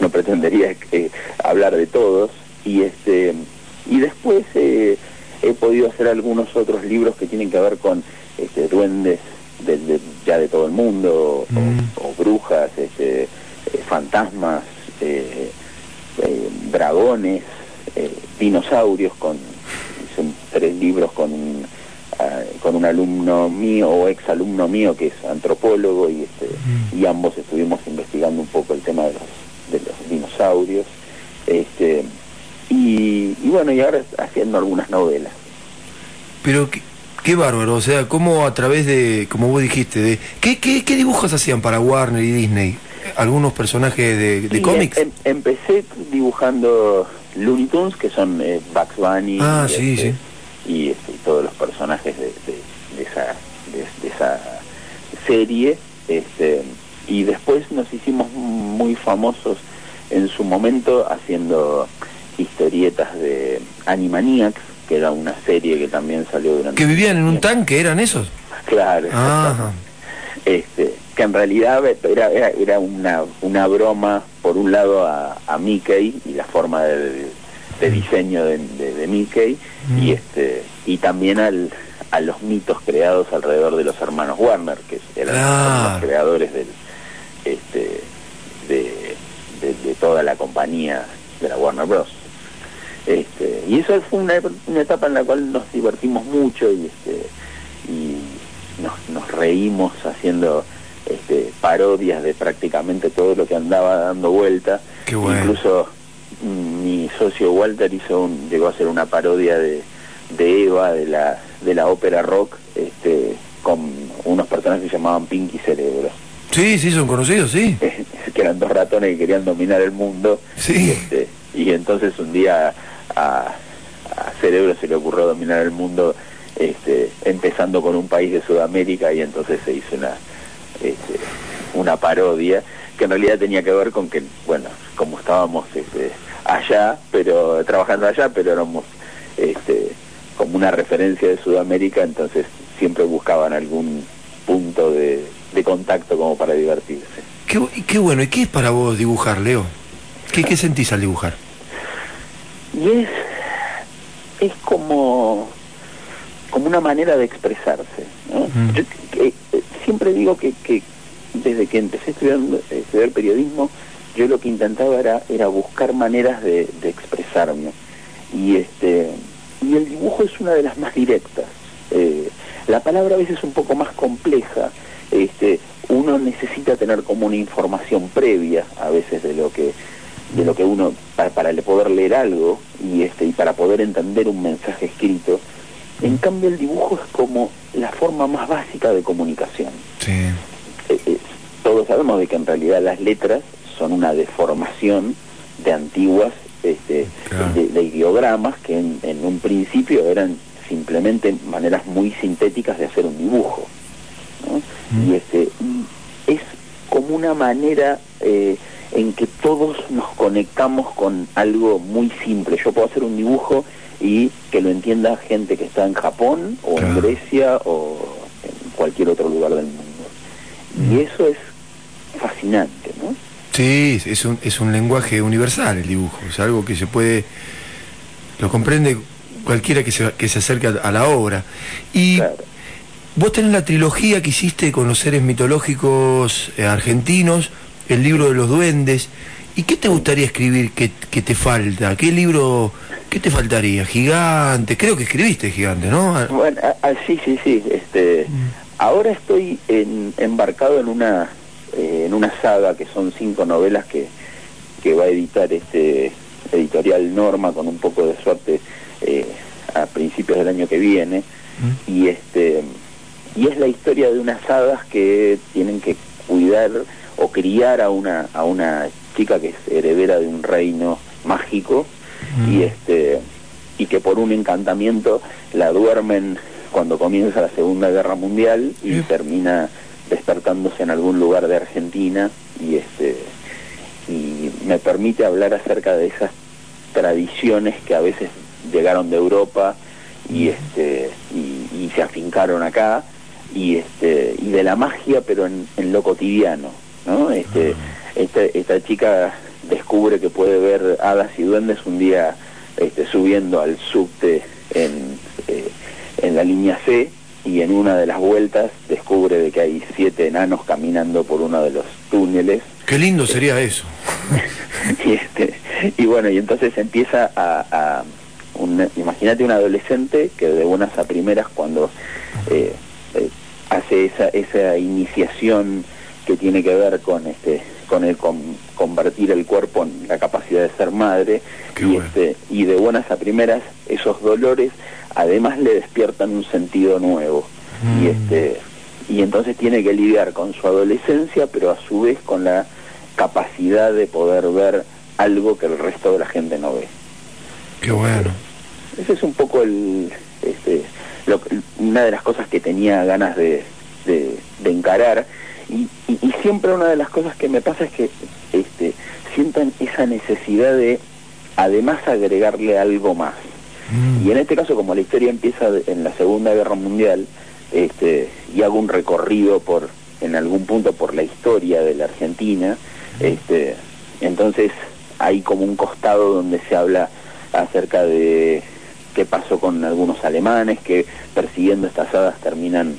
no pretendería eh, hablar de todos. Y este y después eh, he podido hacer algunos otros libros que tienen que ver con este, duendes de, de- ya de todo el mundo o- Mm. o, brujas este, fantasmas dragones eh, dinosaurios con son tres libros con un, ah, con un alumno mío o ex alumno mío que es antropólogo y este y ambos estuvimos investigando un poco el tema de los de los dinosaurios este y, y bueno y ahora haciendo algunas novelas Pero qué, qué bárbaro, o sea, cómo a través de, como vos dijiste, de ¿qué, qué, qué dibujos hacían para Warner y Disney? ¿Algunos personajes de, de Sí, cómics? em- empecé dibujando Looney Tunes que son eh, Bugs Bunny Ah, y, sí, este, sí. y, este, y todos los personajes de, de- de esa de, esa serie este y después nos hicimos muy famosos en su momento haciendo historietas de Animaniacs que era una serie que también salió durante ¿Que vivían en un tanque? ¿Eran esos? claro Ajá. este que en realidad era, era, era una, una broma por un lado a, a Mickey y la forma de, de diseño de, de- de Mickey Mm. y este y también al, a los mitos creados alrededor de los hermanos Warner que eran los creadores del este de, de- de toda la compañía de la Warner Bros este, y eso fue una, una etapa en la cual nos divertimos mucho y este y nos, nos reímos haciendo este, parodias de prácticamente todo lo que andaba dando vuelta. Qué bueno. Incluso mm, mi socio Walter hizo un, llegó a hacer una parodia de, de Eva de la de la ópera rock este, con unos personajes que se llamaban llamaban Pinky Cerebro. Sí, sí, son conocidos, sí. que eran dos ratones que querían dominar el mundo. Sí. Y, este, y entonces un día a, a Cerebro se le ocurrió dominar el mundo este, empezando con un país de Sudamérica y entonces se hizo una, este, una parodia que en realidad tenía que ver con que, bueno, como estábamos este, allá, pero trabajando allá, pero éramos este, como una referencia de Sudamérica, entonces siempre buscaban algún punto de, de contacto como para divertirse. Qué, qué bueno, ¿y qué es para vos dibujar, Leo? ¿Qué, qué sentís al dibujar? Y es, es como, como una manera de expresarse. ¿no? Mm. Yo eh, siempre digo que, desde que empecé a estudiar periodismo, yo lo que intentaba era, buscar maneras de, expresarme. Y este y el dibujo es una de las más directas. Eh, la palabra a veces es un poco más compleja. Este, uno necesita tener como una información previa a veces de lo que de lo que uno para, para poder leer algo y este y para poder entender un mensaje escrito en cambio el dibujo es como la forma más básica de comunicación Sí. Eh, eh, todos sabemos de que en realidad las letras son una deformación de antiguas este, Claro. de, de ideogramas que en, en un principio eran simplemente maneras muy sintéticas de hacer un dibujo ¿no? Mm. y este es como una manera eh, en que todos nos conectamos con algo muy simple yo puedo hacer un dibujo y que lo entienda gente que está en Japón o en. Grecia o en cualquier otro lugar del mundo Mm. y eso es fascinante ¿no? Sí, es un, es un lenguaje universal el dibujo, es algo que se puede, lo comprende cualquiera que se, que se acerque a, la obra. Y Claro. vos tenés la trilogía que hiciste con los seres mitológicos eh, argentinos, el libro de los duendes. ¿Y qué te gustaría escribir que, que te falta? ¿Qué libro, qué te faltaría? Gigante, creo que escribiste Gigante, ¿no? Ah, Bueno, ah, ah, sí, sí, sí. Este, Ahora estoy en- embarcado en una eh, en una saga que son cinco novelas que, que va a editar este editorial Norma con un poco de suerte eh, a principios del año que viene y este y es la historia de unas hadas que tienen que cuidar o criar a una a una chica que es heredera de un reino mágico y este y que por un encantamiento la duermen cuando comienza la Segunda Guerra Mundial y termina despertándose en algún lugar de Argentina y este y me permite hablar acerca de esas tradiciones que a veces llegaron de Europa y este y, y se afincaron acá y este y de la magia pero en, en lo cotidiano no este esta, esta chica descubre que puede ver hadas y duendes un día este, subiendo al subte en, eh, en la línea C y en una de las vueltas descubre de que hay siete enanos caminando por uno de los túneles Qué lindo sería eso. y este y bueno y entonces empieza a, a un- imagínate un adolescente que de buenas a primeras cuando eh, eh, hace esa esa iniciación que tiene que ver con este con el con- convertir el cuerpo en la capacidad de ser madre Qué y bueno. este y de buenas a primeras esos dolores además le despiertan un sentido nuevo y Mm. este y entonces tiene que lidiar con su adolescencia pero a su vez con la capacidad de poder ver algo que el resto de la gente no ve Qué bueno. ese es un poco el este, lo una de las cosas que tenía ganas de, de, de encarar y, y- y siempre una de las cosas que me pasa es que sientan esa necesidad de además agregarle algo más Mm. y en este caso como la historia empieza en la Segunda Guerra Mundial este, y hago un recorrido por en algún punto por la historia de la Argentina este, entonces hay como un costado donde se habla acerca de qué pasó con algunos alemanes que persiguiendo estas hadas terminan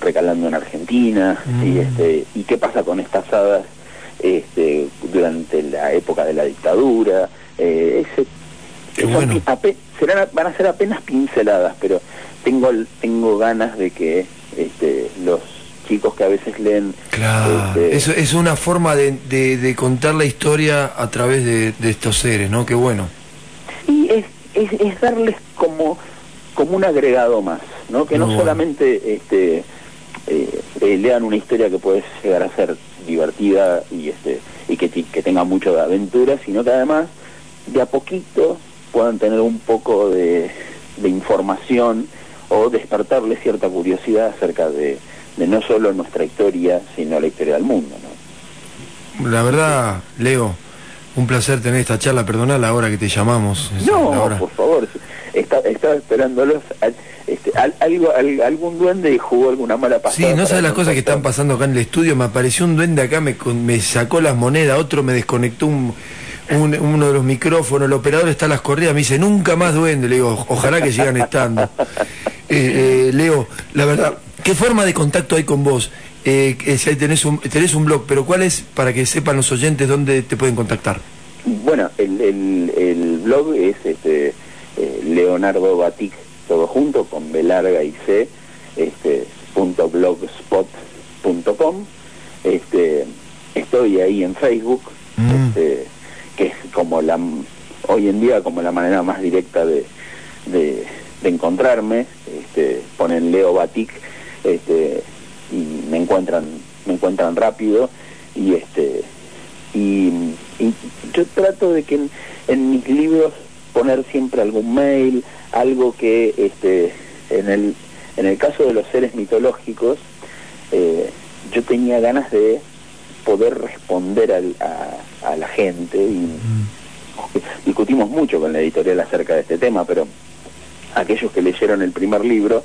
recalando en Argentina y Mm. este y qué pasa con estas hadas este, durante la época de la dictadura eh, ese Qué son bueno. pi- ape- serán, van a ser apenas pinceladas, pero tengo tengo ganas de que este, los chicos que a veces leen Claro, este, eso es una forma de, de- de contar la historia a través de, de estos seres, ¿no? Qué bueno. sí, es, es, es darles como como un agregado más, ¿no? Que no solamente este eh, eh, lean una historia que puede llegar a ser divertida y este y que, que tenga mucho de aventura, sino que además de a poquito puedan tener un poco de, de información o despertarle cierta curiosidad acerca de, de no solo nuestra historia, sino la historia del mundo. ¿no? La verdad, Leo, un placer tener esta charla, perdona la hora que te llamamos. No, por favor, está, estaba esperándolos. al- Este, al- algo, al- algún duende jugó alguna mala pasada. Sí, no sabes las cosas que están pasando acá en el estudio. Me apareció un duende acá, me, sacó las monedas, otro me desconectó un, un- uno de los micrófonos, el operador está a las corridas, me dice, nunca más duende. Le digo, ojalá que sigan estando. Eh, eh, Leo, la verdad, ¿qué forma de contacto hay con vos? Eh, ahí tenés un, tenés un blog, pero ¿cuál es para que sepan los oyentes dónde te pueden contactar? Bueno, el, el, el blog es este, eh, Leonardo Batic, todo junto, con B larga y C, este, punto blogspot.com. Este, estoy ahí en Facebook, Mm. este, que es como la, hoy en día como la manera más directa de, de, de encontrarme. Este, ponen Leo Batic este, y me encuentran, me encuentran rápido y este y, y yo trato de que en, en mis libros poner siempre algún mail, algo que este en el en el caso de los seres mitológicos eh, yo tenía ganas de poder responder al- a, a la gente y discutimos mucho con la editorial acerca de este tema, pero aquellos que leyeron el primer libro,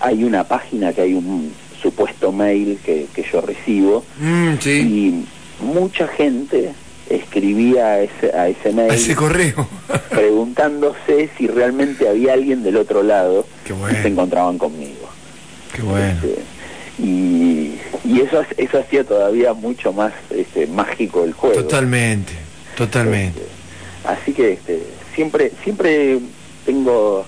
hay una página que hay un supuesto mail que, que yo recibo Mm, sí, y mucha gente escribía a ese, a ese mail a ese correo. preguntándose si realmente había alguien del otro lado Qué bueno. se encontraban conmigo. Qué bueno. Este, y y eso, eso hacía todavía mucho más este, mágico el juego. Totalmente, totalmente. Este, así que este, siempre, siempre tengo,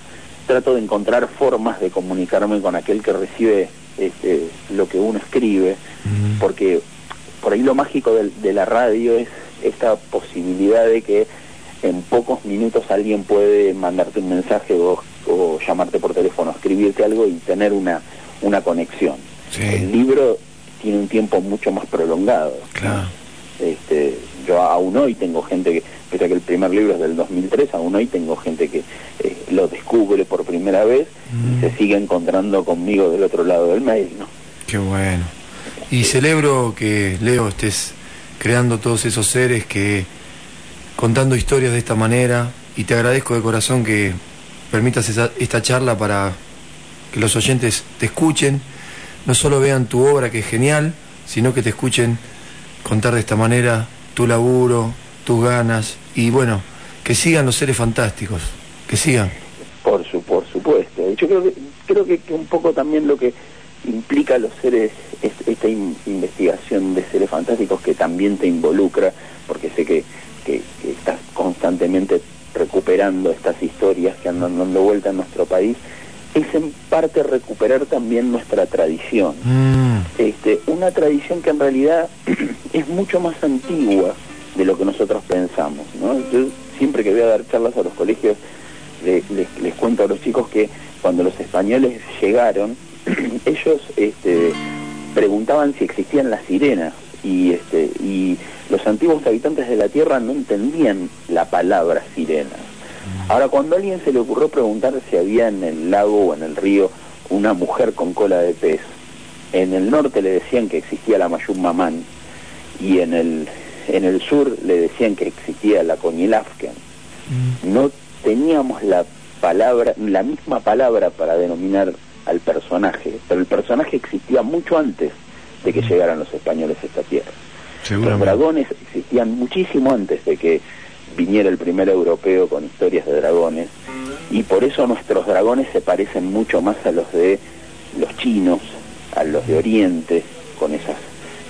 trato de encontrar formas de comunicarme con aquel que recibe este, lo que uno escribe, porque por ahí lo mágico de, la radio es esta posibilidad de que en pocos minutos alguien puede mandarte un mensaje o, o llamarte por teléfono, escribirte algo y tener una, una conexión. Sí. El libro tiene un tiempo mucho más prolongado. Claro. Este, yo aún hoy tengo gente que, pese a que el primer libro es del 2003, aún hoy tengo gente que eh, lo descubre por primera vez Mm. y se sigue encontrando conmigo del otro lado del mail, ¿no? Qué bueno. Y celebro que, Leo, estés creando todos esos seres que contando historias de esta manera y te agradezco de corazón que permitas esa- esta charla para que los oyentes te escuchen, no solo vean tu obra que es genial, sino que te escuchen contar de esta manera tu laburo, tus ganas y bueno, que sigan los seres fantásticos, que sigan. Por su, por supuesto. Yo creo que creo que, que un poco también lo que implica los seres es esta in- investigación de seres fantásticos que también te involucra, porque sé que, que, que estás constantemente recuperando estas historias que andan dando vuelta en nuestro país, es en parte recuperar también nuestra tradición. Mm, Este, una tradición que en realidad es mucho más antigua de lo que nosotros pensamos. ¿no? Yo siempre que voy a dar charlas a los colegios le- les, les cuento a los chicos que cuando los españoles llegaron, ellos este, preguntaban si existían las sirenas y, este, y los antiguos habitantes de la Tierra no entendían la palabra sirena. Ahora, cuando a alguien se le ocurrió preguntar si había en el lago o en el río una mujer con cola de pez, en el norte le decían que existía la Mayum Mamán y en el, en el sur le decían que existía la Coñilafken. No teníamos la palabra, la misma palabra para denominar al personaje, pero el personaje existía mucho antes de que llegaran los españoles a esta tierra. Los dragones existían muchísimo antes de que viniera el primer europeo con historias de dragones y por eso nuestros dragones se parecen mucho más a los de los chinos, a los de Oriente, con esas,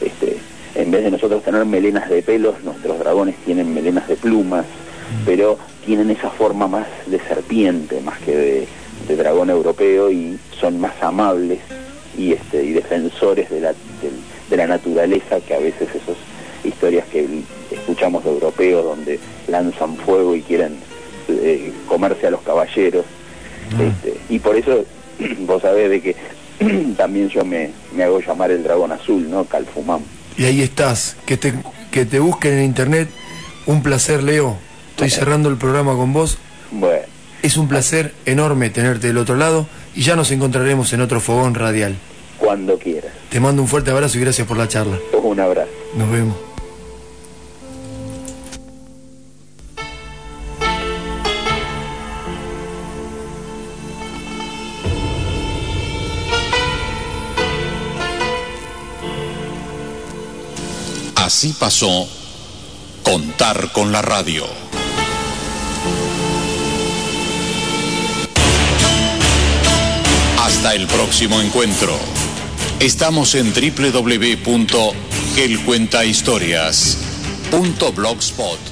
este, en vez de nosotros tener melenas de pelos, nuestros dragones tienen melenas de plumas, pero tienen esa forma más de serpiente, más que de, de dragón europeo y son más amables y este y defensores de la del- de la naturaleza que a veces esas historias que escuchamos de europeos donde lanzan fuego y quieren eh, comerse a los caballeros este, y por eso vos sabés de que también yo me, me hago llamar el dragón azul, ¿no? Calfumam. Y ahí estás, que te, que te busquen en internet. Un placer, Leo. Estoy cerrando el programa con vos. Bueno, Es un placer enorme tenerte del otro lado y ya nos encontraremos en otro fogón radial. cuando quieras. Te mando un fuerte abrazo y gracias por la charla. Un abrazo. Nos vemos. Así pasó Contar con la radio. Hasta el próximo encuentro. Estamos en www.elcuentahistorias.blogspot.com